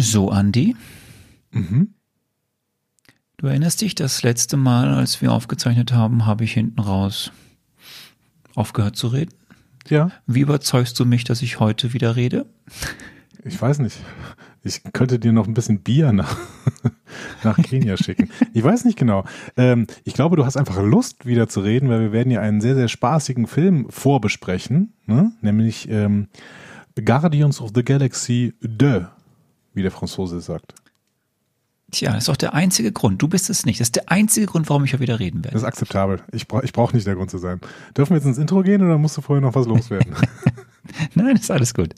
So, Andi. Mhm. Du erinnerst dich, das letzte Mal, als wir aufgezeichnet haben, habe ich hinten raus aufgehört zu reden. Ja, Wie überzeugst du mich, dass ich heute wieder rede? ich weiß nicht. Ich könnte dir noch ein bisschen Bier nach, nach Kenia schicken. Ich weiß nicht genau. Ähm, ich glaube, du hast einfach Lust, wieder zu reden, weil wir werden ja einen sehr, sehr spaßigen Film vorbesprechen, ne? nämlich ähm, Guardians of the Galaxy 2, wie der Franzose sagt. Tja, das ist doch der einzige Grund. Du bist es nicht. Das ist der einzige Grund, warum ich heute wieder reden Das werde. ist akzeptabel. Ich brauche ich brauch nicht der Grund zu sein. Dürfen wir jetzt ins Intro gehen oder musst du vorher noch was loswerden? Nein, ist alles gut.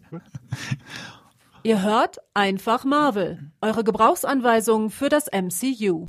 Ihr hört einfach Marvel, eure Gebrauchsanweisung für das MCU.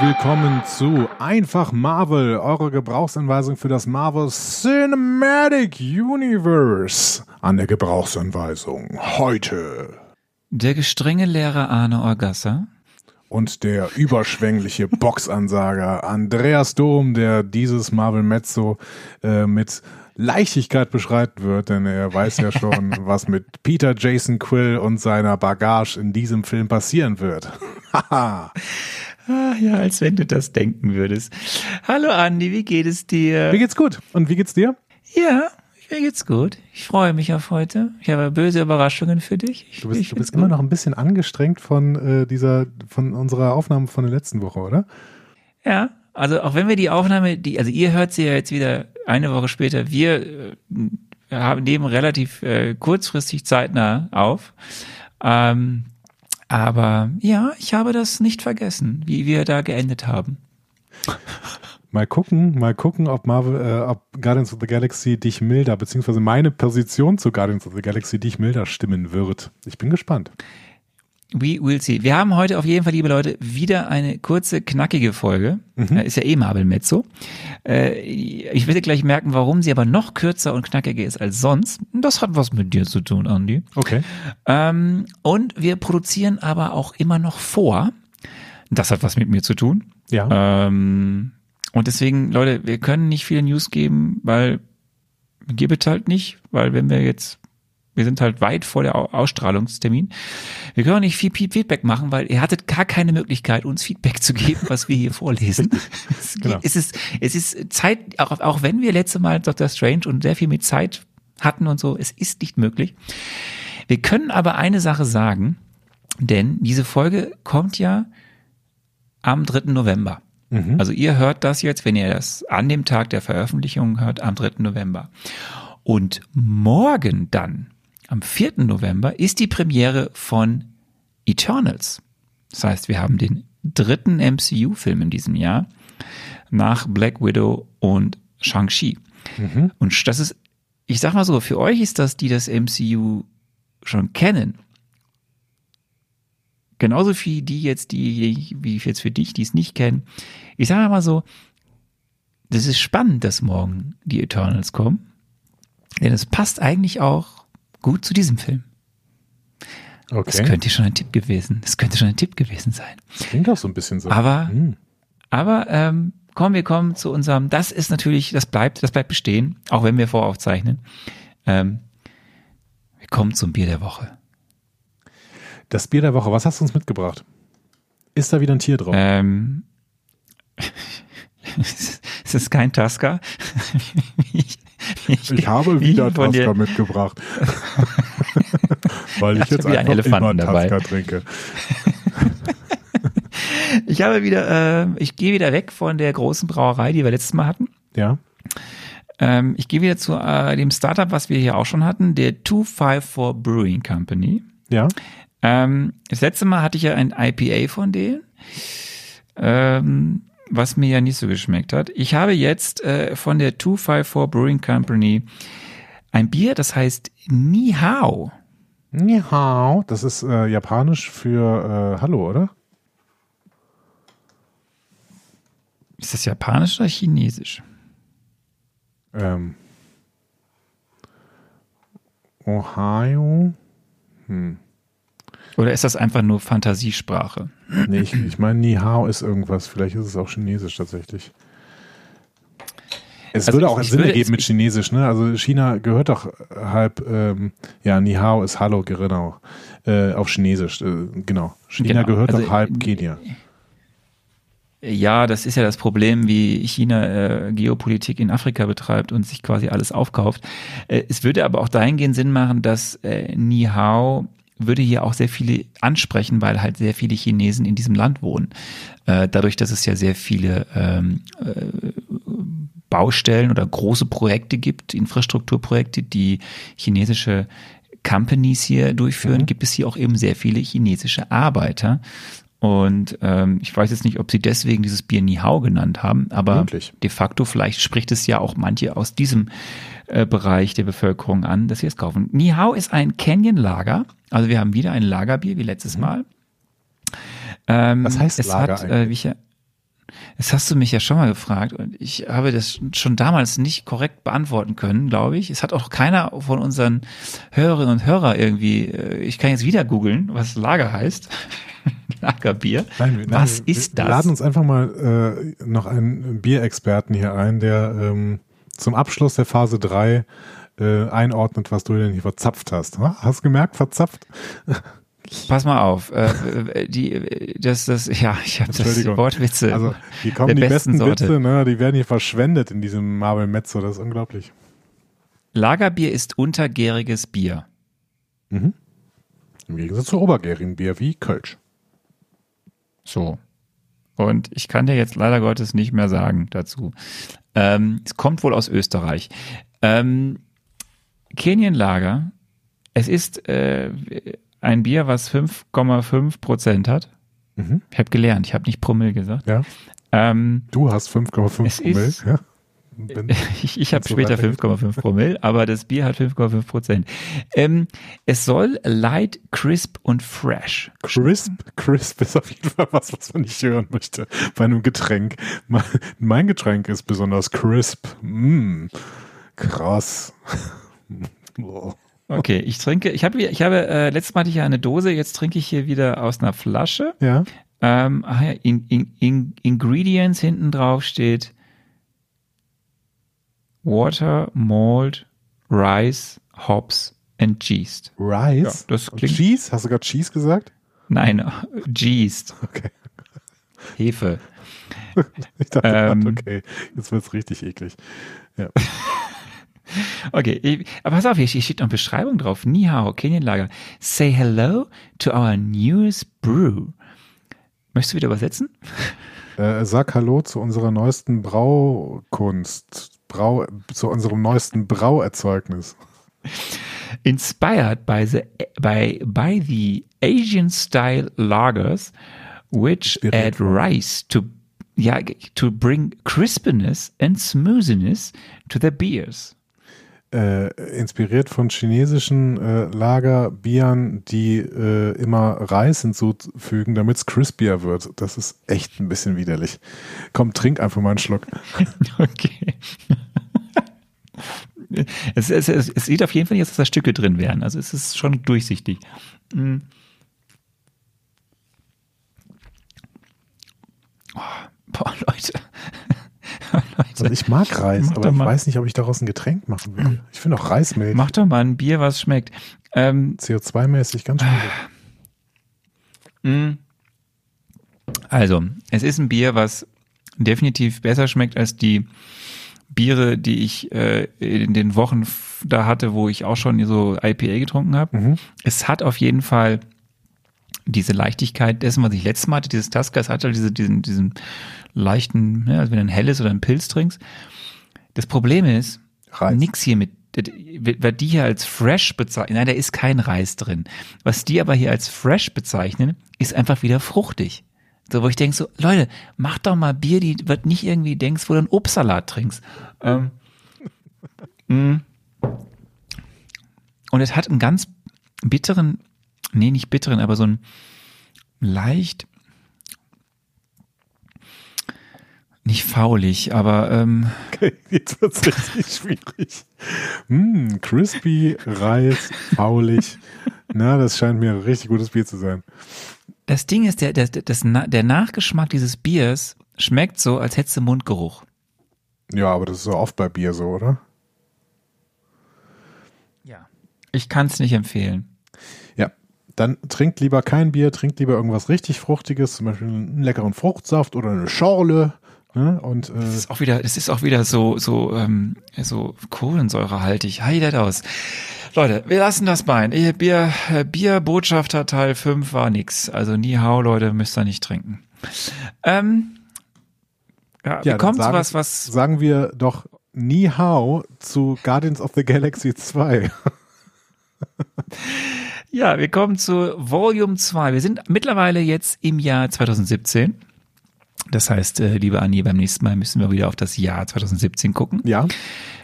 Willkommen zu Einfach Marvel, eure Gebrauchsanweisung für das Marvel Cinematic Universe. An der Gebrauchsanweisung heute. Der gestrenge Lehrer Arne Orgasser. Und der überschwängliche Boxansager Andreas Dom, der dieses Marvel Mezzo äh, mit Leichtigkeit beschreiten wird, denn er weiß ja schon, was mit Peter Jason Quill und seiner Bagage in diesem Film passieren wird. Ah, ja, als wenn du das denken würdest. Hallo Andi, wie geht es dir? Mir geht's gut. Und wie geht's dir? Ja, mir geht's gut. Ich freue mich auf heute. Ich habe böse Überraschungen für dich. Ich, Du bist, du bist immer noch ein bisschen angestrengt von äh, dieser, von unserer Aufnahme von der letzten Woche, oder? Ja, also auch wenn wir die Aufnahme, die, also ihr hört sie ja jetzt wieder eine Woche später, wir äh, haben nehmen relativ äh, kurzfristig zeitnah auf. Ähm, aber ja, ich habe das nicht vergessen, wie wir da geendet haben. Mal gucken, mal gucken, ob Marvel, äh, ob Guardians of the Galaxy dich milder, beziehungsweise meine Position zu Guardians of the Galaxy dich milder stimmen wird. Ich bin gespannt. We will see. Wir haben heute auf jeden Fall, liebe Leute, wieder eine kurze, knackige Folge. Äh, Ist ja eh Marvel Mezzo. Äh, ich werde gleich merken, warum sie aber noch kürzer und knackiger ist als sonst. Das hat was mit dir zu tun, Andy. Okay. Ähm, und wir produzieren aber auch immer noch vor. Das hat was mit mir zu tun. Ja. Ähm, und deswegen, Leute, wir können nicht viele News geben, weil gibt halt nicht, weil wenn wir jetzt, wir sind halt weit vor der Au- Ausstrahlungstermin. Wir können auch nicht viel Fe- Feedback machen, weil ihr hattet gar keine Möglichkeit, uns Feedback zu geben, was wir hier vorlesen. Es, geht, Genau. es, ist, es ist Zeit, auch, auch wenn wir letzte Mal Dr. Strange und sehr viel mit Zeit hatten und so, es ist nicht möglich. Wir können aber eine Sache sagen, denn diese Folge kommt ja am 3. November. Also ihr hört das jetzt, wenn ihr das an dem Tag der Veröffentlichung hört, am 3. November. Und morgen dann, am 4. November, ist die Premiere von Eternals. Das heißt, wir haben den dritten MCU-Film in diesem Jahr nach Black Widow und Shang-Chi. Und das ist, ich sag mal so, für euch ist das, die das MCU schon kennen, genauso wie die jetzt, die, wie jetzt für dich, die es nicht kennen. Ich sage mal so, das ist spannend, dass morgen die Eternals kommen. Denn es passt eigentlich auch gut zu diesem Film. Das Okay. könnte schon ein Tipp gewesen. Das könnte schon ein Tipp gewesen sein. Klingt auch so ein bisschen so. Aber, Hm. aber ähm, kommen wir kommen zu unserem. Das ist natürlich, das bleibt, das bleibt bestehen, auch wenn wir voraufzeichnen. Ähm, wir kommen zum Bier der Woche. Das Bier der Woche, was hast du uns mitgebracht? Ist da wieder ein Tier drauf? Ähm, es ist kein Tasca. ich, habe wie wieder Tasca mitgebracht. Weil ich jetzt wieder einen einfach Elefanten immer dabei. Tasca trinke. Ich habe wieder, äh, ich gehe wieder weg von der großen Brauerei, die wir letztes Mal hatten. Ja. Ähm, ich gehe wieder zu äh, dem Startup, was wir hier auch schon hatten, der 254 Brewing Company. Ja. Ähm, das letzte Mal hatte ich ja ein IPA von denen, ähm, was mir ja nicht so geschmeckt hat. Ich habe jetzt äh, von der 254 Brewing Company ein Bier, das heißt Ni Hao. Ni hao, das ist äh, japanisch für äh, Hallo, oder? Ist das japanisch oder chinesisch? Ähm. Ohio. Hm. Oder ist das einfach nur Fantasiesprache? Nee, ich, ich meine, Ni hao ist irgendwas. Vielleicht ist es auch chinesisch tatsächlich. Es Also würde auch Sinn ergeben mit Chinesisch, ne? Also China gehört doch halb, ähm, ja, Ni hao ist Hallo, genau. Äh, auf Chinesisch, äh, genau. China Genau, gehört also, doch halb äh, Kenia. Ja, das ist ja das Problem, wie China äh, Geopolitik in Afrika betreibt und sich quasi alles aufkauft. Äh, es würde aber auch dahingehend Sinn machen, dass äh, Ni Hao würde hier auch sehr viele ansprechen, weil halt sehr viele Chinesen in diesem Land wohnen. Äh, dadurch, dass es ja sehr viele ähm, äh, Baustellen oder große Projekte gibt, Infrastrukturprojekte, die chinesische Companies hier durchführen, gibt es hier auch eben sehr viele chinesische Arbeiter. Und ähm, ich weiß jetzt nicht, ob sie deswegen dieses Bier Nihao genannt haben, aber Möglich. de facto vielleicht spricht es ja auch manche aus diesem äh, Bereich der Bevölkerung an, dass sie es kaufen. Nihao ist ein Canyon-Lager, also wir haben wieder ein Lagerbier wie letztes Mal. Ähm, Was heißt es Lager hat, äh, wie ich das hast du mich ja schon mal gefragt und ich habe das schon damals nicht korrekt beantworten können, glaube ich. Es hat auch keiner von unseren Hörerinnen und Hörer irgendwie, äh, ich kann jetzt wieder googeln, was Lager heißt. Lagerbier. Nein, wir- was nein, wir- ist Wir das? laden uns einfach mal äh, noch einen Bierexperten hier ein, der ähm, zum Abschluss der Phase 3 äh, einordnet, was du denn hier verzapft hast. Ha? Hast du gemerkt, verzapft? Pass mal auf, äh, äh, die, äh, das, das, ja, ich habe das. Wortwitze. Also hier kommen die besten besten Sorte. Witze, ne? die werden hier verschwendet in diesem Marvel Mezzo, das ist unglaublich. Lagerbier ist untergäriges Bier. Im Gegensatz zu obergärigen Bier wie Kölsch. So. Und ich kann dir jetzt leider Gottes nicht mehr sagen dazu. Ähm, es kommt wohl aus Österreich. Ähm, Kenienlager. Es ist äh, ein Bier, was 5,5 Prozent hat. Mhm. Ich habe gelernt, ich habe nicht Promille gesagt. Ja. Ähm, Du hast 5,5 Es Promille. ist- Ja. Ich ich habe später weitergeht. 5,5 Promille, aber das Bier hat 5,5 Prozent. Ähm, es soll light, crisp und fresh. Crisp, crisp ist auf jeden Fall was, was man nicht hören möchte bei einem Getränk. Mein, mein Getränk ist besonders crisp. Mm, krass. Boah. Okay, ich trinke, ich habe, ich habe, äh, letztes Mal hatte ich ja eine Dose, jetzt trinke ich hier wieder aus einer Flasche. ja, Ähm, ach ja, in, in, in, Ingredients hinten drauf steht Water, Malt, Rice, Hops and Yeast. Rice. Ja, das Und klingt- Cheese? Hast du gerade Cheese gesagt? Nein, Yeast, Okay. Hefe. Ich dachte, Ähm. okay, jetzt wird's richtig eklig. Ja. Okay, aber pass auf, hier steht noch Beschreibung drauf. Ni hao, Kenienlager. Say hello to our newest brew. Möchtest du wieder übersetzen? Äh, sag Hallo zu unserer neuesten Braukunst. Brau, zu unserem neuesten Brauerzeugnis. inspired by the by by the Asian style lagers, which add rice to yeah to bring crispness and smoothness to the beers. Äh, inspiriert von chinesischen äh, Lagerbieren, die äh, immer Reis hinzufügen, damit es crispier wird. Das ist echt ein bisschen widerlich. Komm, trink einfach mal einen Schluck. Okay. Es, es, es, es sieht auf jeden Fall aus, dass da Stücke drin wären. Also es ist schon durchsichtig. Mm. Oh, boah, Leute. Also ich mag Reis, Mach aber ich mal. weiß nicht, ob ich daraus ein Getränk machen will. Ich finde auch Reismilch Mach doch mal ein Bier, was schmeckt. Ähm, CO2-mäßig ganz schwierig. Mm. Also, es ist ein Bier, was definitiv besser schmeckt als die Biere, die ich äh, in den Wochen da hatte, wo ich auch schon so IPA getrunken habe. Mhm. Es hat auf jeden Fall diese Leichtigkeit dessen, was ich letztes Mal hatte, dieses Tasker, es hat halt diese, diesen, diesen leichten, ja, also wenn du ein helles oder ein Pilz trinkst. Das Problem ist, Reis. nix hier mit, wer die hier als fresh bezeichnen, nein, da ist kein Reis drin. Was die aber hier als fresh bezeichnen, ist einfach wieder fruchtig. So, wo ich denke so, Leute, mach doch mal Bier, die wird nicht irgendwie denkst, wo du einen Obstsalat trinkst. Ähm, mm. und es hat einen ganz bitteren, nee, nicht bitteren, aber so einen leicht, nicht faulig, aber ähm, jetzt wird's richtig schwierig. Mm, crispy, Reis, faulig. Na, das scheint mir ein richtig gutes Bier zu sein. das Ding ist, der, der, das, der Nachgeschmack dieses Biers schmeckt so, als hättest du Mundgeruch. Ja, aber das ist so oft bei Bier so, oder? Ja. Ich kann es nicht empfehlen. Dann trinkt lieber kein Bier, trinkt lieber irgendwas richtig Fruchtiges, zum Beispiel einen leckeren Fruchtsaft oder eine Schorle. Ne? Und Das äh, ist auch wieder, das ist auch wieder so, so, ähm, so kohlensäurehaltig. Heidet aus. Leute, wir lassen das Bein. Bier, äh, Bierbotschafter Teil 5 war nix. Also nie hau, Leute, müsst ihr nicht trinken. Ähm, ja, ja, sagen, was, was, sagen wir doch Ni Hao zu Guardians of the Galaxy 2. ja, wir kommen zu Volume 2. Wir sind mittlerweile jetzt im Jahr 2017. Das heißt, äh, liebe Anni, beim nächsten Mal müssen wir wieder auf das Jahr 2017 gucken. ja.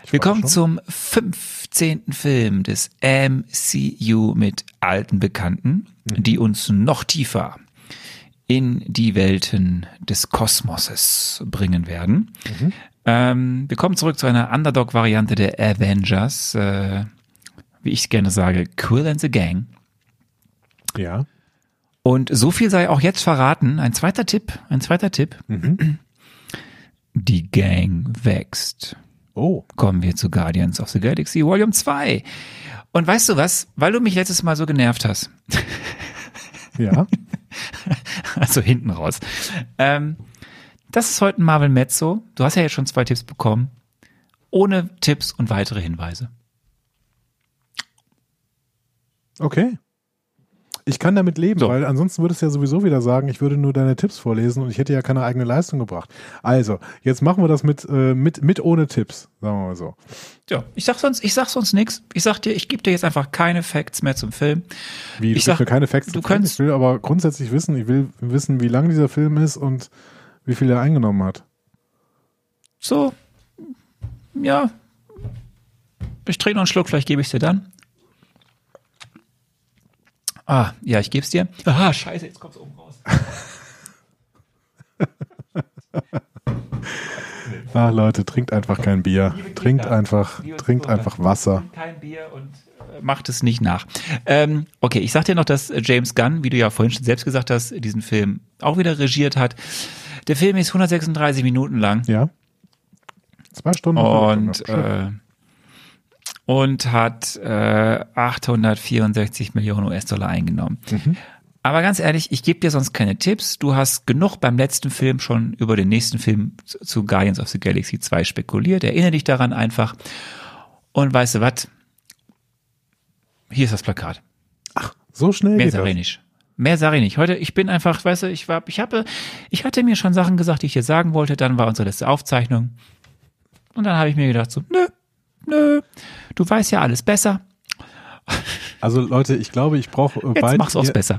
Wir kommen zum 15. Film des MCU mit alten Bekannten, Mhm. die uns noch tiefer in die Welten des Kosmoses bringen werden. Mhm. Ähm, wir kommen zurück zu einer Underdog-Variante der Avengers, äh, wie ich gerne sage, Quill and the Gang. Ja. Und so viel sei auch jetzt verraten. Ein zweiter Tipp, ein zweiter Tipp. Mhm. Die Gang wächst. Oh. kommen wir zu Guardians of the Galaxy Volume 2. Und weißt du was? Weil du mich letztes Mal so genervt hast, Ja. also hinten raus, ähm, das ist heute ein Marvel Mezzo. Du hast ja jetzt schon zwei Tipps bekommen. Ohne Tipps und weitere Hinweise. Okay. Ich kann damit leben, So. weil ansonsten würdest du ja sowieso wieder sagen, ich würde nur deine Tipps vorlesen und ich hätte ja keine eigene Leistung gebracht. Also, jetzt machen wir das mit, äh, mit, mit ohne Tipps, sagen wir mal so. Ja, ich sag sonst, ich sag sonst nichts. Ich sag dir, ich gebe dir jetzt einfach keine Facts mehr zum Film. Wie, du Ich sag, mir keine Facts du zum Film. könntest- Ich will aber grundsätzlich wissen, ich will wissen, wie lang dieser Film ist und wie viel er eingenommen hat. So, ja. Ich trinke noch einen Schluck, vielleicht gebe ich dir dann. Ah, ja, ich gebe es dir. Ah, scheiße, jetzt kommt's oben raus. Ah, Leute, trinkt einfach kein Bier. Liebe Trinkt Kinder, einfach, trinkt Zuhörer, einfach Wasser. trinkt Kein Bier und äh, macht es nicht nach. Ähm, okay, ich sag dir noch, dass James Gunn, wie du ja vorhin schon selbst gesagt hast, diesen Film auch wieder regiert hat. Der Film ist 136 Minuten lang. Ja? Zwei Stunden. und äh, und hat äh, 864 Millionen US-Dollar eingenommen. Mhm. Aber ganz ehrlich, ich gebe dir sonst keine Tipps. Du hast genug beim letzten Film schon über den nächsten Film zu, Guardians of the Galaxy 2 spekuliert. Erinnere dich daran einfach. Und weißt du was? Hier ist das Plakat. so schnell Mehr sage ich nicht. Mehr sage ich nicht. Heute, ich bin einfach, weißt du, ich war, ich habe, ich hatte mir schon Sachen gesagt, die ich dir sagen wollte. Dann war unsere letzte Aufzeichnung. Und dann habe ich mir gedacht so, nö, nö, du weißt ja alles besser. Also Leute, ich glaube, ich brauche äh, bald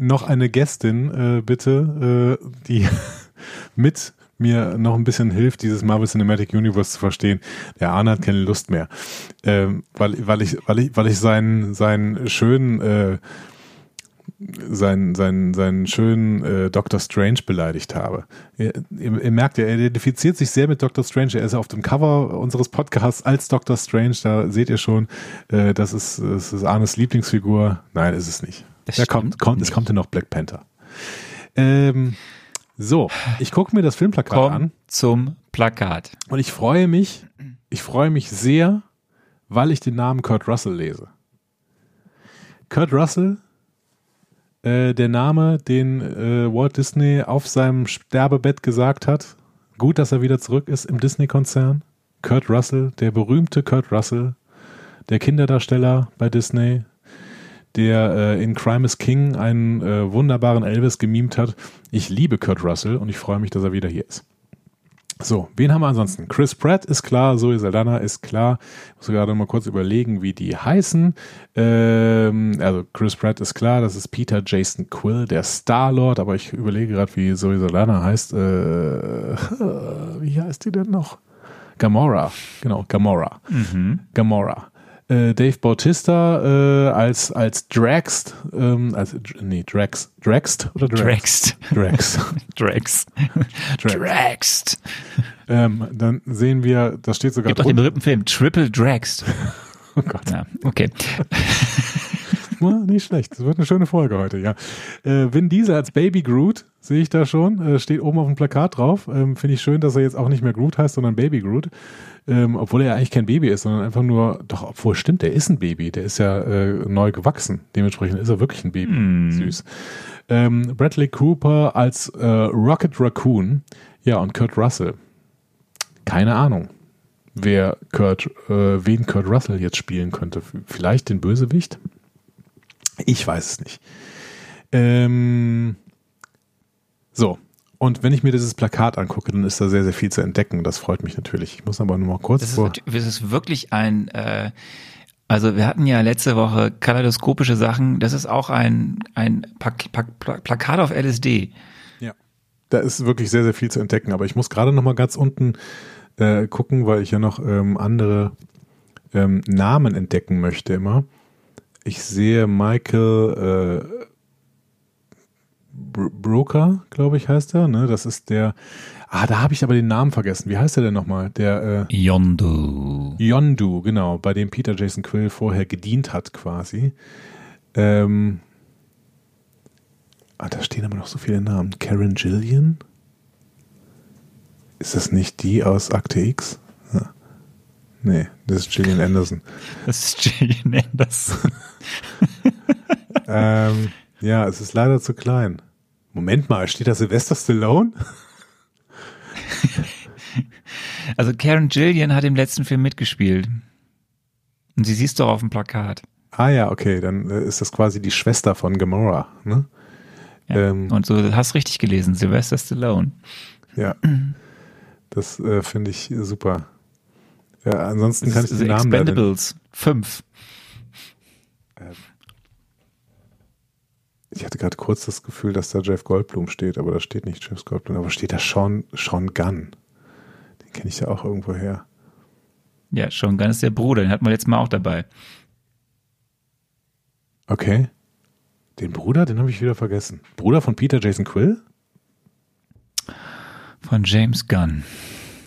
noch eine Gästin, äh, bitte, äh, die mit mir noch ein bisschen hilft, dieses Marvel Cinematic Universe zu verstehen. Der Arne hat keine Lust mehr, ähm, weil, weil ich, weil ich, weil ich seinen, seinen schönen, äh, seinen, seinen, seinen schönen äh, Doctor Strange beleidigt habe. Ihr, ihr, ihr merkt er identifiziert sich sehr mit Doctor Strange. Er ist auf dem Cover unseres Podcasts als Doctor Strange. Da seht ihr schon, äh, das ist, das ist Arnes Lieblingsfigur. Nein, ist es nicht. Das Da kommt, kommt, es nicht. kommt ja noch Black Panther. Ähm, so, ich gucke mir das Filmplakat Komm an zum Plakat. und ich freue mich, ich freue mich sehr, weil ich den Namen Kurt Russell lese. Kurt Russell, äh, der Name, den äh, Walt Disney auf seinem Sterbebett gesagt hat. Gut, dass er wieder zurück ist im Disney-Konzern. Kurt Russell, der berühmte Kurt Russell, der Kinderdarsteller bei Disney, der äh, in Crime is King einen äh, wunderbaren Elvis gemimt hat. Ich liebe Kurt Russell und ich freue mich, dass er wieder hier ist. So, wen haben wir ansonsten? Chris Pratt ist klar, Zoe Saldana ist klar. Ich muss gerade mal kurz überlegen, wie die heißen. Ähm, also Chris Pratt ist klar, das ist Peter Jason Quill, der Star-Lord, aber ich überlege gerade, wie Zoe Saldana heißt. Äh, wie heißt die denn noch? Gamora, genau, Gamora. Mhm. Gamora. Äh, Dave Bautista äh, als, als Drax, ähm, als, nee, Drax, Draxt oder Drax? Draxt. Drax. Drax. Draxt. Ähm, dann sehen wir, da steht sogar Gibt auch den berühmten Film Triple Draxt. Oh Gott. Ja, okay. Ja, nicht schlecht. Das wird eine schöne Folge heute, ja. Äh, Vin Diesel als Baby Groot, sehe ich da schon. Äh, steht oben auf dem Plakat drauf. Ähm, Finde ich schön, dass er jetzt auch nicht mehr Groot heißt, sondern Baby Groot. Ähm, obwohl er ja eigentlich kein Baby ist, sondern einfach nur, doch, obwohl stimmt, der ist ein Baby. Der ist ja äh, neu gewachsen. Dementsprechend ist er wirklich ein Baby. Hm. Süß. Ähm, Bradley Cooper als äh, Rocket Raccoon. Ja, und Kurt Russell. Keine Ahnung, wer Kurt, äh, wen Kurt Russell jetzt spielen könnte. Vielleicht den Bösewicht? Ich weiß es nicht. Ähm, so. Und wenn ich mir dieses Plakat angucke, dann ist da sehr, sehr viel zu entdecken. Das freut mich natürlich. Ich muss aber nur mal kurz Das ist, vor. das ist wirklich ein, äh, also wir hatten ja letzte Woche kaleidoskopische Sachen. Das ist auch ein, ein Pak Pak Pla Plakat auf LSD. Ja. Da ist wirklich sehr, sehr viel zu entdecken. Aber ich muss gerade noch mal ganz unten äh, gucken, weil ich ja noch ähm, andere ähm, Namen entdecken möchte immer. Ich sehe Michael äh, Br Broker, glaube ich, heißt er. Ne? Das ist der. Ah, da habe ich aber den Namen vergessen. Wie heißt er denn nochmal? Der äh, Yondu. Yondu, genau, bei dem Peter Jason Quill vorher gedient hat, quasi. Ähm, ah, da stehen aber noch so viele Namen. Karen Gillian? Ist das nicht die aus Akte X? Nee, das ist Gillian Anderson. Das ist Gillian Anderson. ähm, ja, es ist leider zu klein. Moment mal, steht da Sylvester Stallone? Also Karen Gillian hat im letzten Film mitgespielt. Und sie siehst doch auf dem Plakat. Ah ja, okay, dann äh, ist das quasi die Schwester von Gamora, ne? Ja. Ähm, Und so hast richtig gelesen, Sylvester Stallone. Ja. Das äh, finde ich super. Ja, ansonsten kann ich ist den Namen leider Expendables 5. Ich hatte gerade kurz das Gefühl, dass da Jeff Goldblum steht, aber da steht nicht Jeff Goldblum, aber steht da Sean, Sean Gunn. Den kenne ich ja auch irgendwo her. Ja, schon ganz der Bruder, den hatten wir letztes Mal auch dabei. Okay. Den Bruder, den habe ich wieder vergessen. Bruder von Peter Jason Quill? Von James Gunn.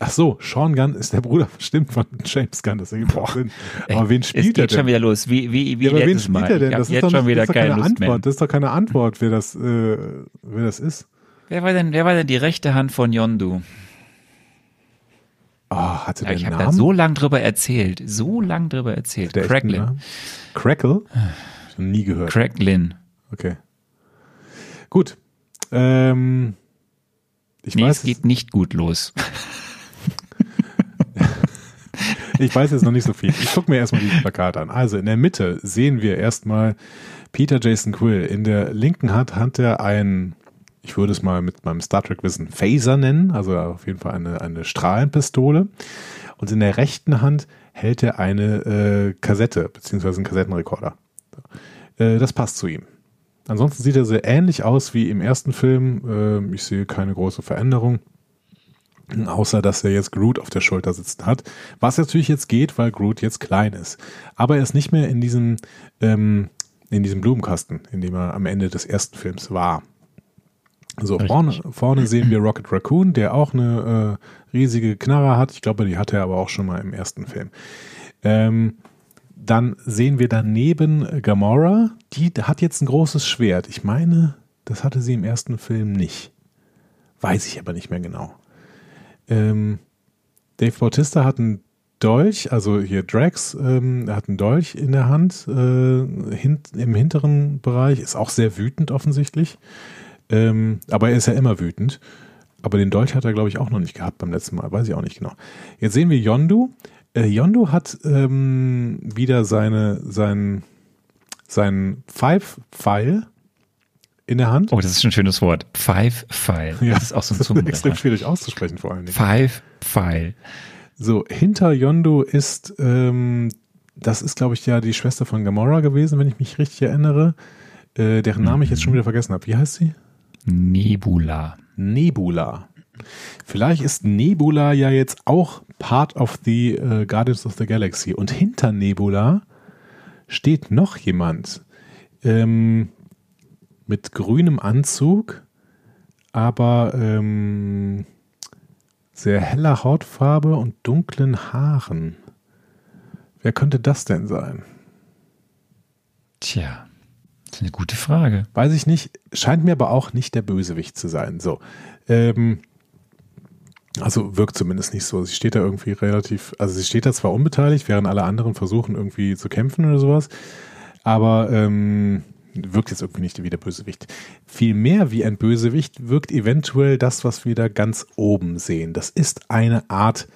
Ach so, Sean Gunn ist der Bruder, stimmt, von James Gunn, das ergibt auch Sinn. Aber wen Es spielt er geht schon denn? wieder los. Wie, wie, wie Ja, aber wen spielt Mal. er denn? Das ist jetzt doch, schon wieder das ist keine keine Lust mehr. Antwort. Das ist doch keine Antwort, wer das, äh, wer das ist. Wer war denn, wer war denn die rechte Hand von Yondu? Oh, hatte Ja, ich habe da so lang drüber erzählt. So lang drüber erzählt. der Cracklin. Crackle? Ich noch nie gehört. Cracklin. Okay. Gut. Ähm, ich Nee, weiß, es geht nicht gut los. ich weiß jetzt noch nicht so viel. Ich gucke mir erstmal dieses Plakat an. Also in der Mitte sehen wir erstmal Peter Jason Quill. In der linken Hand hat er ein, ich würde es mal mit meinem Star Trek Wissen Phaser nennen, also auf jeden Fall eine, eine Strahlenpistole. Und in der rechten Hand hält er eine äh, Kassette, beziehungsweise einen Kassettenrekorder. Äh, das passt zu ihm. Ansonsten sieht er sehr ähnlich aus wie im ersten Film. Ähm, ich sehe keine große Veränderung. Außer, dass er jetzt Groot auf der Schulter sitzen hat. Was natürlich jetzt geht, weil Groot jetzt klein ist. Aber er ist nicht mehr in diesem, ähm, in diesem Blumenkasten, in dem er am Ende des ersten Films war. So, Richtig. vorne, vorne sehen wir Rocket Raccoon, der auch eine äh, riesige Knarre hat. Ich glaube, die hatte er aber auch schon mal im ersten Film. Ähm, dann sehen wir daneben Gamora, die hat jetzt ein großes Schwert. Ich meine, das hatte sie im ersten Film nicht. Weiß ich aber nicht mehr genau. Ähm, Dave Bautista hat einen Dolch, also hier Drax, ähm, er hat einen Dolch in der Hand, äh, hint, im hinteren Bereich, ist auch sehr wütend offensichtlich. Ähm, aber er ist ja immer wütend. Aber den Dolch hat er, glaube ich, auch noch nicht gehabt beim letzten Mal, weiß ich auch nicht genau. Jetzt sehen wir Yondu. Äh, Yondu hat ähm, wieder seine, sein, seinen Five-Pfeil in der Hand. Oh, das ist ein schönes Wort. Five File. Das ist auch so ein das ist extrem schwierig auszusprechen vor allen Dingen. Five File. So, hinter Yondu ist, ähm, das ist, glaube ich, ja die Schwester von Gamora gewesen, wenn ich mich richtig erinnere, äh, deren Namen ich jetzt schon wieder vergessen habe. Wie heißt sie? Nebula. Nebula. Vielleicht ist Nebula ja jetzt auch part of the äh, Guardians of the Galaxy. Und hinter Nebula steht noch jemand ähm, mit grünem Anzug, aber ähm, sehr heller Hautfarbe und dunklen Haaren. Wer könnte das denn sein? Tja, das ist eine gute Frage. Weiß ich nicht, scheint mir aber auch nicht der Bösewicht zu sein. So, ähm, also wirkt zumindest nicht so. Sie steht da irgendwie relativ, also sie steht da zwar unbeteiligt, während alle anderen versuchen irgendwie zu kämpfen oder sowas, aber ähm, wirkt jetzt irgendwie nicht wie der Bösewicht. Vielmehr wie ein Bösewicht wirkt eventuell das, was wir da ganz oben sehen. Das ist eine Art,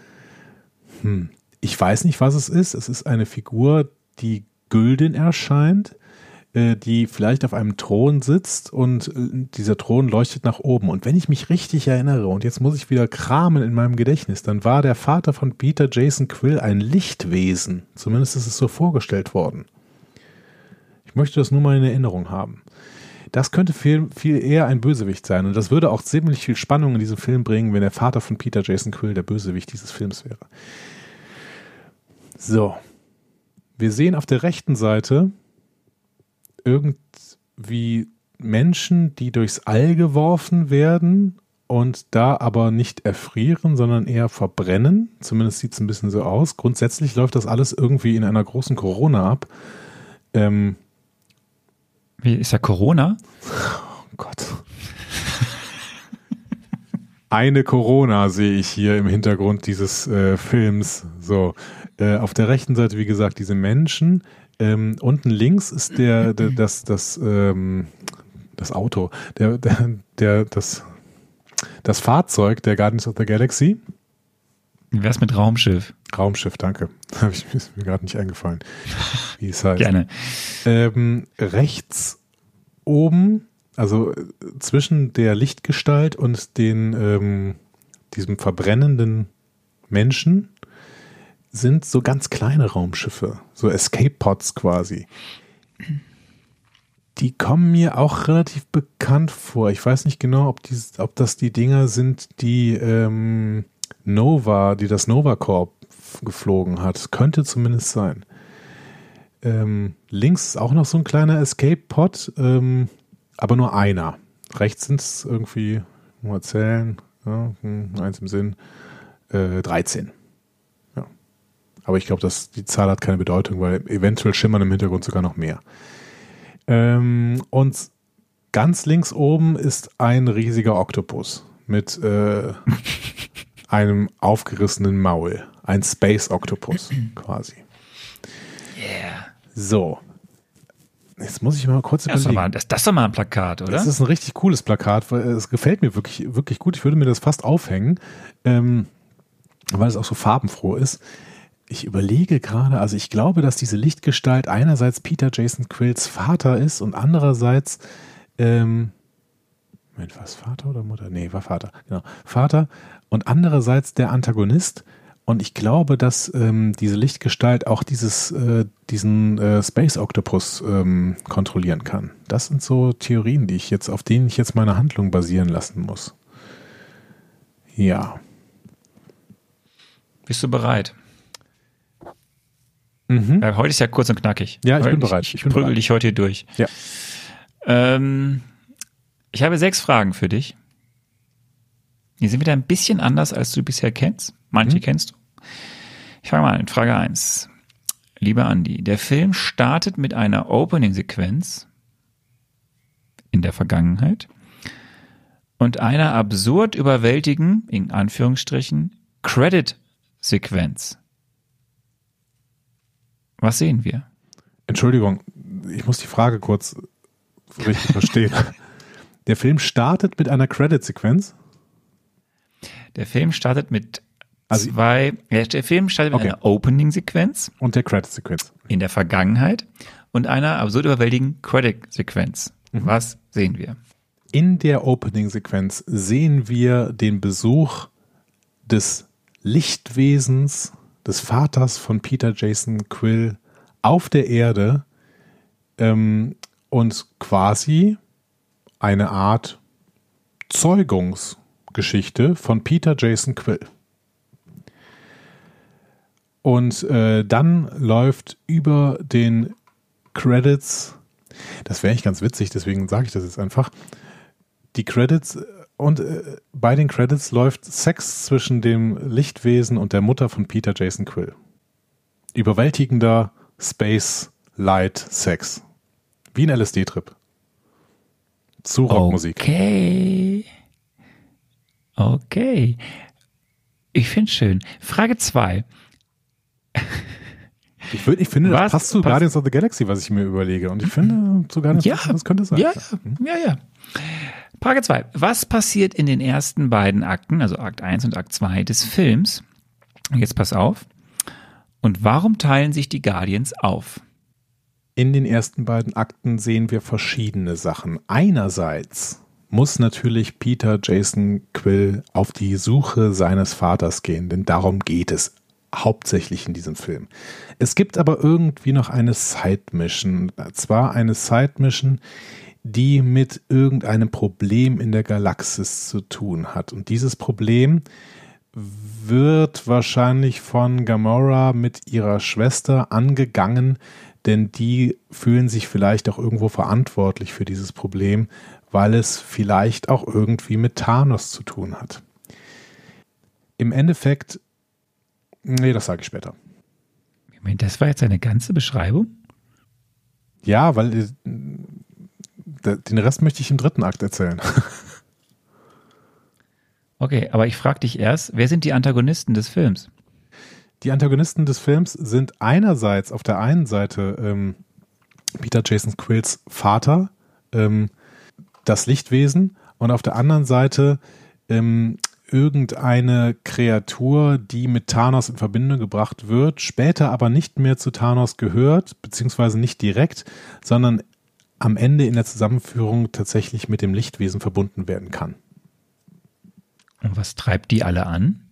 hm, ich weiß nicht, was es ist. Es ist eine Figur, die gülden erscheint, äh, die vielleicht auf einem Thron sitzt und äh, dieser Thron leuchtet nach oben. Und wenn ich mich richtig erinnere, und jetzt muss ich wieder kramen in meinem Gedächtnis, dann war der Vater von Peter Jason Quill ein Lichtwesen. Zumindest ist es so vorgestellt worden. Ich möchte das nur mal in Erinnerung haben. Das könnte viel, viel eher ein Bösewicht sein. Und das würde auch ziemlich viel Spannung in diesem Film bringen, wenn der Vater von Peter Jason Quill der Bösewicht dieses Films wäre. So. Wir sehen auf der rechten Seite irgendwie Menschen, die durchs All geworfen werden und da aber nicht erfrieren, sondern eher verbrennen. Zumindest sieht es ein bisschen so aus. Grundsätzlich läuft das alles irgendwie in einer großen Corona ab. Ähm, Wie ist ja Corona? oh Gott. Eine Corona sehe ich hier im Hintergrund dieses äh, Films. So, äh, auf der rechten Seite, wie gesagt, diese Menschen, ähm, unten links ist der, der das, das, ähm, das Auto, der, der, der, das, das Fahrzeug der Guardians of the Galaxy. Wie wär's mit Raumschiff? Raumschiff, danke. Habe ich ist mir gerade nicht eingefallen, wie es heißt. Gerne. Ähm, rechts oben, also äh, zwischen der Lichtgestalt und den ähm, diesem verbrennenden Menschen sind so ganz kleine Raumschiffe, so Escape Pods quasi. Die kommen mir auch relativ bekannt vor. Ich weiß nicht genau, ob, die, ob das die Dinger sind, die ähm, Nova, die das Nova Corp geflogen hat. Könnte zumindest sein. Ähm, links ist auch noch so ein kleiner Escape Pod, ähm, aber nur einer. Rechts sind es irgendwie, mal zählen, ja, hm, eins im Sinn, äh, 13. Aber ich glaube, die Zahl hat keine Bedeutung, weil eventuell schimmern im Hintergrund sogar noch mehr. Ähm, und ganz links oben ist ein riesiger Oktopus mit äh, einem aufgerissenen Maul. Ein Space Octopus quasi. Yeah. So. Jetzt muss ich mal kurz Das ist, doch überlegen. mal, das, das ist doch mal ein Plakat, oder? Das ist ein richtig cooles Plakat, weil es gefällt mir wirklich, wirklich gut. Ich würde mir das fast aufhängen, ähm, weil es auch so farbenfroh ist. Ich überlege gerade, also ich glaube, dass diese Lichtgestalt einerseits Peter Jason Quills Vater ist und andererseits, ähm, Moment, war es Vater oder Mutter? Nee, war Vater, genau. Vater und andererseits der Antagonist. Und ich glaube, dass ähm, diese Lichtgestalt auch dieses, äh, diesen äh, Space Octopus ähm, kontrollieren kann. Das sind so Theorien, die ich jetzt, auf denen ich jetzt meine Handlung basieren lassen muss. Ja. Bist du bereit? Mhm. Ja, heute ist ja kurz und knackig. Ja, ich bin Heute- bereit. Ich, Ich bin prügel bereit. dich heute hier durch. Ja. Ähm, ich habe sechs Fragen für dich. Die sind wieder ein bisschen anders, als du bisher kennst. Manche Mhm. kennst du. Ich fange mal an. Frage eins. Lieber Andi, der Film startet mit einer Opening-Sequenz in der Vergangenheit und einer absurd überwältigen, in Anführungsstrichen, Credit-Sequenz. Was sehen wir? Entschuldigung, ich muss die Frage kurz richtig verstehen. Der Film startet mit einer Credit-Sequenz. Der Film startet mit Also- zwei, ja, der Film startet mit Okay. einer Opening-Sequenz Und der Credit-Sequenz. in der Vergangenheit und einer absurd überwältigenden Credit-Sequenz. Mhm. Was sehen wir? In der Opening-Sequenz sehen wir den Besuch des Lichtwesens, des Vaters von Peter Jason Quill auf der Erde ähm, und quasi eine Art Zeugungsgeschichte von Peter Jason Quill. Und äh, dann läuft über den Credits, das wäre eigentlich ganz witzig, deswegen sage ich das jetzt einfach. Die Credits und äh, bei den Credits läuft Sex zwischen dem Lichtwesen und der Mutter von Peter Jason Quill. Überwältigender Space Light Sex. Wie ein LSD-Trip. Zu Rockmusik. Okay. Okay. Ich finde schön. Frage zwei. Ich, würd, ich finde, das Was passt zu pass- Guardians of the Galaxy, was ich mir überlege. Und ich finde, zu Guardians Ja, das könnte sein. Ja, ja, ja. Frage zwei. Was passiert in den ersten beiden Akten, also Akt 1 und Akt 2 des Films? Jetzt pass auf. Und warum teilen sich die Guardians auf? In den ersten beiden Akten sehen wir verschiedene Sachen. Einerseits muss natürlich Peter Jason Quill auf die Suche seines Vaters gehen, denn darum geht es hauptsächlich in diesem Film. Es gibt aber irgendwie noch eine Side-Mission, zwar eine Side-Mission, die mit irgendeinem Problem in der Galaxis zu tun hat. Und dieses Problem wird wahrscheinlich von Gamora mit ihrer Schwester angegangen, denn die fühlen sich vielleicht auch irgendwo verantwortlich für dieses Problem, weil es vielleicht auch irgendwie mit Thanos zu tun hat. Im Endeffekt, nee, das sage ich später. Moment, das war jetzt eine ganze Beschreibung? Ja, weil äh, den Rest möchte ich im dritten Akt erzählen. Okay, aber ich frage dich erst, wer sind die Antagonisten des Films? Die Antagonisten des Films sind einerseits auf der einen Seite ähm, Peter Jason Quills Vater, ähm, das Lichtwesen, und auf der anderen Seite ähm, irgendeine Kreatur, die mit Thanos in Verbindung gebracht wird, später aber nicht mehr zu Thanos gehört, beziehungsweise nicht direkt, sondern am Ende in der Zusammenführung tatsächlich mit dem Lichtwesen verbunden werden kann. Und was treibt die alle an?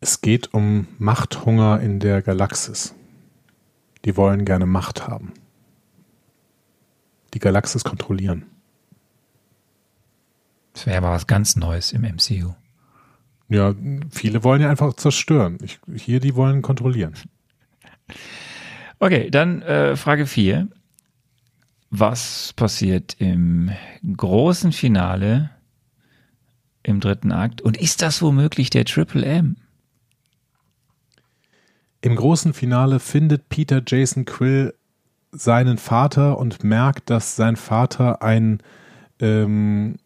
Es geht um Machthunger in der Galaxis. Die wollen gerne Macht haben. Die Galaxis kontrollieren. Das wäre aber was ganz Neues im MCU. Ja, viele wollen ja einfach zerstören. Ich, hier, die wollen kontrollieren. Okay, dann äh, Frage 4. Was passiert im großen Finale im dritten Akt? Und ist das womöglich der Triple M? Im großen Finale findet Peter Jason Quill seinen Vater und merkt, dass sein Vater ein ähm,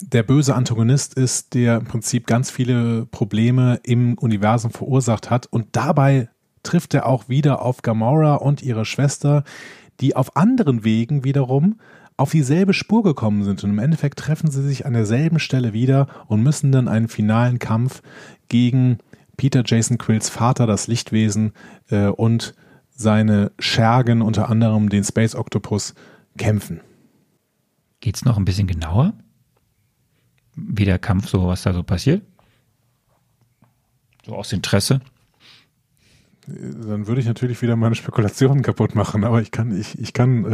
der böse Antagonist ist, der im Prinzip ganz viele Probleme im Universum verursacht hat. Und dabei trifft er auch wieder auf Gamora und ihre Schwester, die auf anderen Wegen wiederum auf dieselbe Spur gekommen sind. Und im Endeffekt treffen sie sich an derselben Stelle wieder und müssen dann einen finalen Kampf gegen Peter Jason Quills Vater, das Lichtwesen, äh, und seine Schergen, unter anderem den Space Octopus, kämpfen. Geht's noch ein bisschen genauer? Wie der Kampf, so was da so passiert? So aus Interesse? Dann würde ich natürlich wieder meine Spekulationen kaputt machen, aber ich kann, ich, ich kann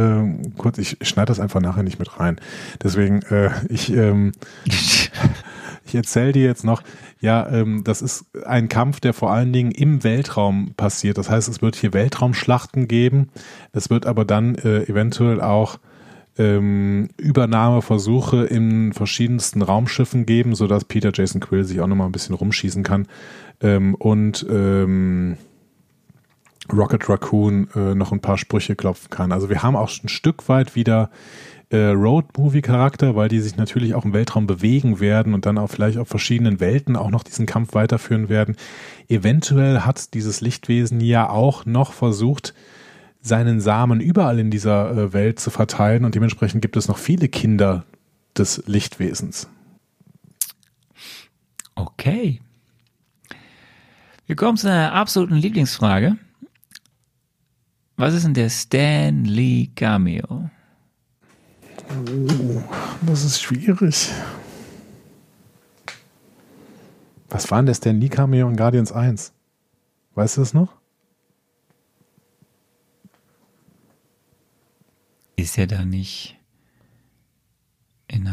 äh, kurz, ich schneide das einfach nachher nicht mit rein. Deswegen, äh, ich, ähm, ich erzähle dir jetzt noch, ja, ähm, das ist ein Kampf, der vor allen Dingen im Weltraum passiert. Das heißt, es wird hier Weltraumschlachten geben. Es wird aber dann äh, eventuell auch ähm, Übernahmeversuche in verschiedensten Raumschiffen geben, sodass Peter Jason Quill sich auch nochmal ein bisschen rumschießen kann. Ähm, und ähm, Rocket Raccoon äh, noch ein paar Sprüche klopfen kann. Also wir haben auch ein Stück weit wieder äh, Road-Movie-Charakter, weil die sich natürlich auch im Weltraum bewegen werden und dann auch vielleicht auf verschiedenen Welten auch noch diesen Kampf weiterführen werden. Eventuell hat dieses Lichtwesen ja auch noch versucht, seinen Samen überall in dieser äh, Welt zu verteilen und dementsprechend gibt es noch viele Kinder des Lichtwesens. Okay. Wir kommen zu einer absoluten Lieblingsfrage. Was ist denn der Stan Lee Cameo? Das ist schwierig. Was war denn der Stan Lee Cameo in Guardians 1? Weißt du das noch? Ist er da nicht in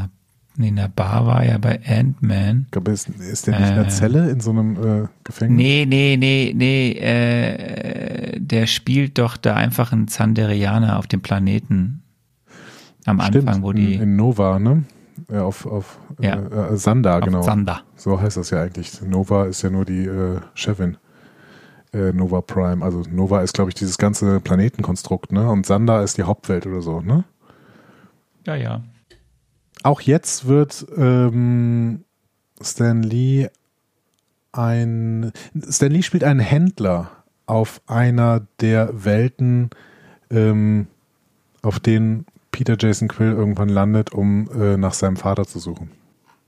Nee, in der Bar war er bei Ant-Man. Ist, ist der nicht in der Äh. Zelle in so einem äh, Gefängnis? Nee, nee, nee, nee, äh, der spielt doch da einfach einen Zanderianer auf dem Planeten. Am Stimmt, Anfang, wo die in Nova, ne? Äh, auf auf Ja. äh, äh, Sanda, auf genau. Sander. So heißt das ja eigentlich. Nova ist ja nur die äh, Chefin. Äh, Nova Prime. Also Nova ist, glaube ich, dieses ganze Planetenkonstrukt, ne? Und Sanda ist die Hauptwelt oder so, ne? Ja, ja. Auch jetzt wird ähm, Stan Lee ein Stan Lee spielt einen Händler auf einer der Welten, ähm, auf denen Peter Jason Quill irgendwann landet, um äh, nach seinem Vater zu suchen.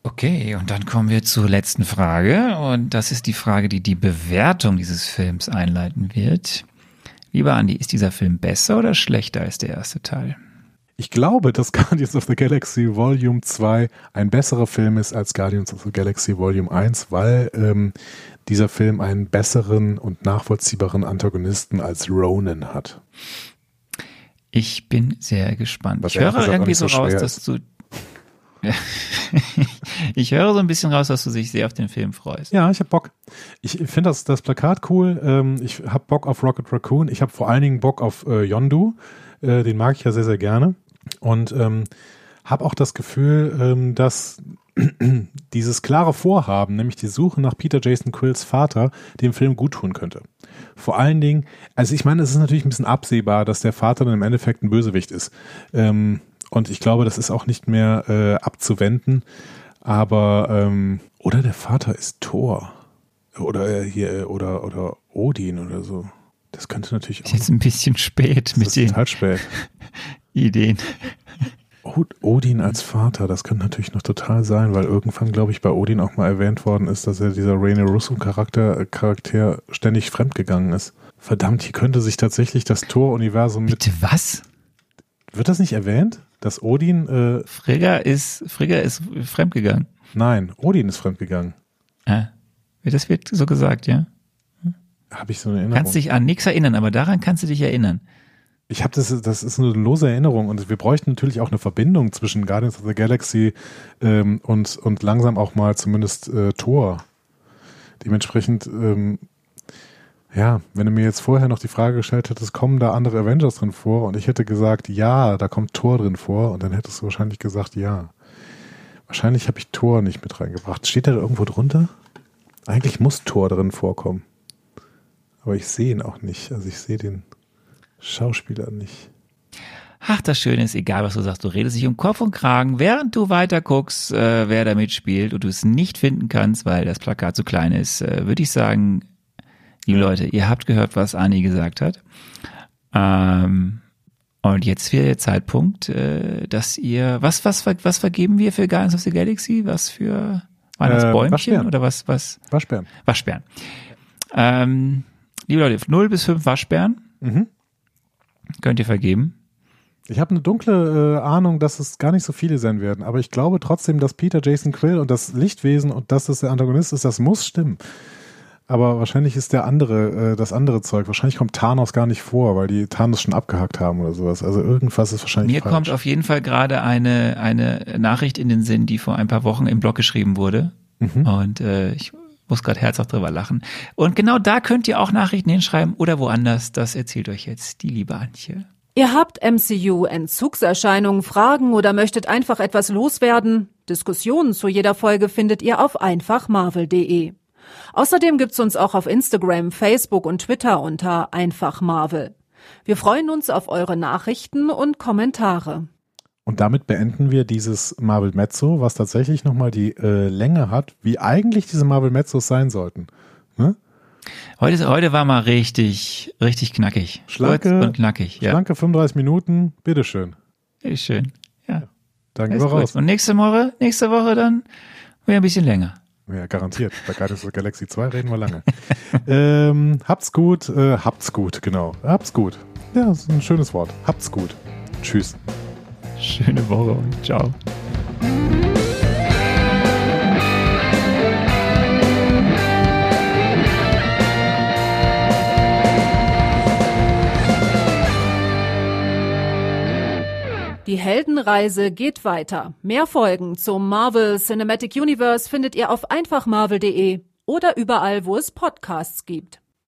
Okay, und dann kommen wir zur letzten Frage. Und das ist die Frage, die die Bewertung dieses Films einleiten wird. Lieber Andi, ist dieser Film besser oder schlechter als der erste Teil? Ich glaube, dass Guardians of the Galaxy Volume 2 ein besserer Film ist als Guardians of the Galaxy Volume 1, weil ähm, dieser Film einen besseren und nachvollziehbaren Antagonisten als Ronan hat. Ich bin sehr gespannt. Was ich höre irgendwie so so raus, dass du. ich höre so ein bisschen raus, dass du dich sehr auf den Film freust. Ja, ich habe Bock. Ich finde das, das Plakat cool. Ähm, ich habe Bock auf Rocket Raccoon. Ich habe vor allen Dingen Bock auf äh, Yondu. Äh, den mag ich ja sehr, sehr gerne. Und ähm, habe auch das Gefühl, ähm, dass dieses klare Vorhaben, nämlich die Suche nach Peter Jason Quills Vater, dem Film gut tun könnte. Vor allen Dingen, also ich meine, es ist natürlich ein bisschen absehbar, dass der Vater dann im Endeffekt ein Bösewicht ist. Ähm, und ich glaube, das ist auch nicht mehr äh, abzuwenden. Aber ähm, oder der Vater ist Thor oder äh, hier äh, oder oder Odin oder so. Das könnte natürlich auch. Ist jetzt ein bisschen spät mit den spät. Ideen. Od- Odin als Vater, das könnte natürlich noch total sein, weil irgendwann, glaube ich, bei Odin auch mal erwähnt worden ist, dass er dieser Rene Russo-Charakter äh, Charakter ständig fremdgegangen ist. Verdammt, hier könnte sich tatsächlich das Tor-Universum mit. Bitte was? Wird das nicht erwähnt? Dass Odin, äh, Frigga ist, Frigga ist fremdgegangen. nein, Odin ist fremdgegangen. Ah, das wird so gesagt, ja? Habe ich so eine Erinnerung. Kannst dich an nichts erinnern, aber daran kannst du dich erinnern. Ich habe das, das ist eine lose Erinnerung und wir bräuchten natürlich auch eine Verbindung zwischen Guardians of the Galaxy ähm, und, und langsam auch mal zumindest äh, Thor. Dementsprechend, ähm, ja, wenn du mir jetzt vorher noch die Frage gestellt hättest, kommen da andere Avengers drin vor und ich hätte gesagt, ja, da kommt Thor drin vor und dann hättest du wahrscheinlich gesagt, ja. Wahrscheinlich habe ich Thor nicht mit reingebracht. Steht da irgendwo drunter? Eigentlich muss Thor drin vorkommen. Aber ich sehe ihn auch nicht. Also ich sehe den Schauspieler nicht. Ach, das Schöne ist, egal was du sagst, du redest dich um Kopf und Kragen, während du weiter guckst, äh, wer da mitspielt und du es nicht finden kannst, weil das Plakat zu klein ist, äh, würde ich sagen, liebe Leute, ihr habt gehört, was Ani gesagt hat. Ähm, und jetzt wäre der Zeitpunkt, äh, dass ihr, was, was, was vergeben wir für Guardians of the Galaxy? Was für Weihnachtsbäumchen Waschbären. oder was, was? Waschbären. Waschbären. Ähm, liebe Leute, 0 bis 5 Waschbären Mhm. Könnt ihr vergeben. Ich habe eine dunkle äh, Ahnung, dass es gar nicht so viele sein werden, aber ich glaube trotzdem, dass Peter Jason Quill und das Lichtwesen und dass das der Antagonist ist, das muss stimmen. Aber wahrscheinlich ist der andere, äh, das andere Zeug, wahrscheinlich kommt Thanos gar nicht vor, weil die Thanos schon abgehakt haben oder sowas. Also irgendwas ist wahrscheinlich Mir falsch. kommt auf jeden Fall gerade eine, eine Nachricht in den Sinn, die vor ein paar Wochen im Blog geschrieben wurde. Mhm. Und äh, ich muss gerade herzhaft drüber lachen. Und genau da könnt ihr auch Nachrichten hinschreiben oder woanders. Das erzählt euch jetzt die liebe Antje. Ihr habt MCU-Entzugserscheinungen, Fragen oder möchtet einfach etwas loswerden? Diskussionen zu jeder Folge findet ihr auf einfachmarvel.de. Außerdem gibt's uns auch auf Instagram, Facebook und Twitter unter einfachmarvel. Wir freuen uns auf eure Nachrichten und Kommentare. Und damit beenden wir dieses Marvel Mezzo, was tatsächlich nochmal die äh, Länge hat, wie eigentlich diese Marvel Mezzos sein sollten. Ne? Heute, heute war mal richtig, richtig knackig. Schlanke- Kurz und knackig. Ja, Schlanke 35 Minuten, bitteschön. ist schön. Ja, Dann gehen wir gut. raus. Und nächste Woche, nächste Woche dann wieder ein bisschen länger. Ja, garantiert. Bei Guardians of the Galaxy 2 reden wir lange. ähm, habt's gut, äh, habt's gut, genau. Habt's gut. Ja, das ist ein schönes Wort. Habt's gut. Tschüss. Schöne Woche und ciao. Die Heldenreise geht weiter. Mehr Folgen zum Marvel Cinematic Universe findet ihr auf einfachmarvel.de oder überall, wo es Podcasts gibt.